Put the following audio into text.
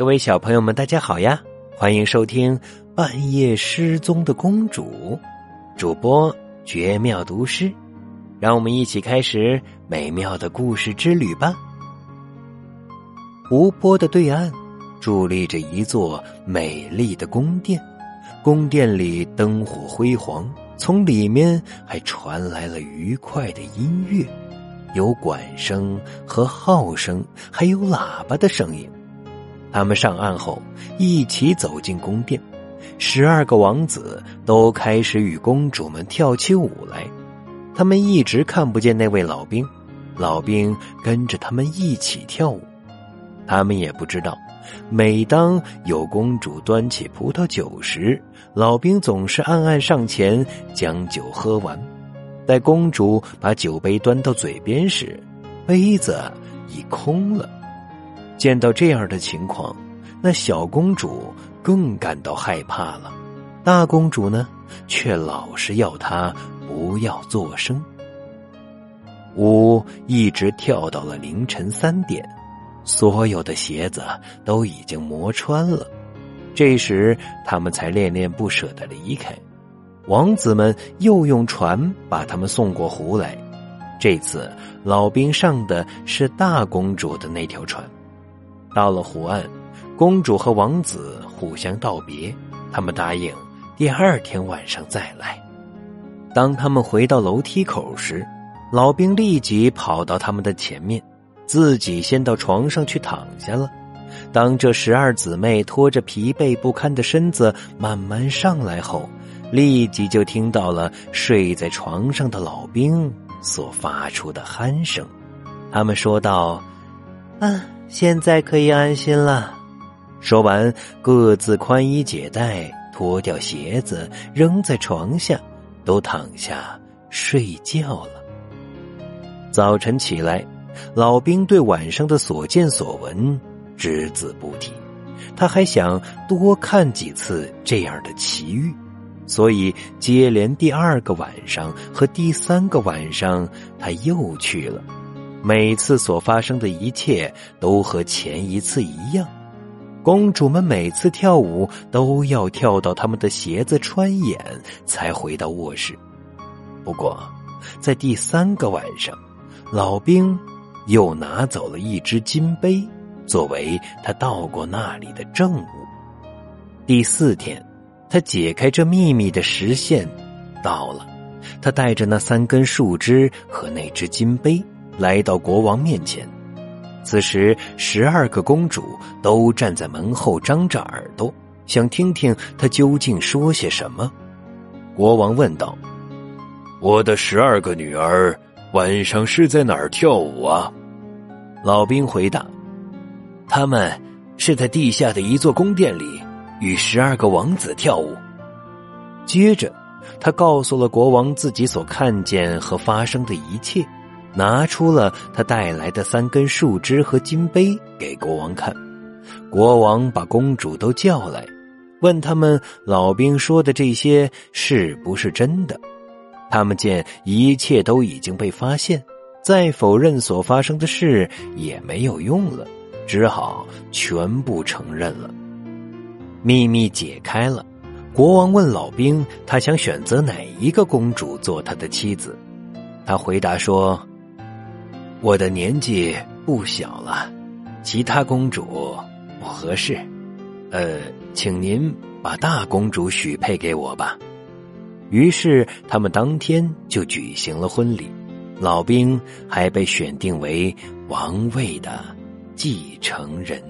各位小朋友们，大家好呀！欢迎收听《半夜失踪的公主》，主播绝妙读诗，让我们一起开始美妙的故事之旅吧。湖泊的对岸，伫立着一座美丽的宫殿，宫殿里灯火辉煌，从里面还传来了愉快的音乐，有管声和号声，还有喇叭的声音。他们上岸后，一起走进宫殿。十二个王子都开始与公主们跳起舞来。他们一直看不见那位老兵，老兵跟着他们一起跳舞。他们也不知道，每当有公主端起葡萄酒时，老兵总是暗暗上前将酒喝完。待公主把酒杯端到嘴边时，杯子已空了。见到这样的情况，那小公主更感到害怕了。大公主呢，却老是要她不要作声。舞一直跳到了凌晨三点，所有的鞋子都已经磨穿了。这时，他们才恋恋不舍的离开。王子们又用船把他们送过湖来。这次，老兵上的是大公主的那条船。到了湖岸，公主和王子互相道别，他们答应第二天晚上再来。当他们回到楼梯口时，老兵立即跑到他们的前面，自己先到床上去躺下了。当这十二姊妹拖着疲惫不堪的身子慢慢上来后，立即就听到了睡在床上的老兵所发出的鼾声。他们说道：“啊。”现在可以安心了。说完，各自宽衣解带，脱掉鞋子，扔在床下，都躺下睡觉了。早晨起来，老兵对晚上的所见所闻只字不提，他还想多看几次这样的奇遇，所以接连第二个晚上和第三个晚上，他又去了。每次所发生的一切都和前一次一样，公主们每次跳舞都要跳到他们的鞋子穿眼才回到卧室。不过，在第三个晚上，老兵又拿走了一只金杯，作为他到过那里的证物。第四天，他解开这秘密的时限到了，他带着那三根树枝和那只金杯。来到国王面前，此时十二个公主都站在门后，张着耳朵，想听听他究竟说些什么。国王问道：“我的十二个女儿晚上是在哪儿跳舞啊？”老兵回答：“他们是在地下的一座宫殿里与十二个王子跳舞。”接着，他告诉了国王自己所看见和发生的一切。拿出了他带来的三根树枝和金杯给国王看，国王把公主都叫来，问他们老兵说的这些是不是真的。他们见一切都已经被发现，再否认所发生的事也没有用了，只好全部承认了。秘密解开了，国王问老兵，他想选择哪一个公主做他的妻子？他回答说。我的年纪不小了，其他公主不合适，呃，请您把大公主许配给我吧。于是他们当天就举行了婚礼，老兵还被选定为王位的继承人。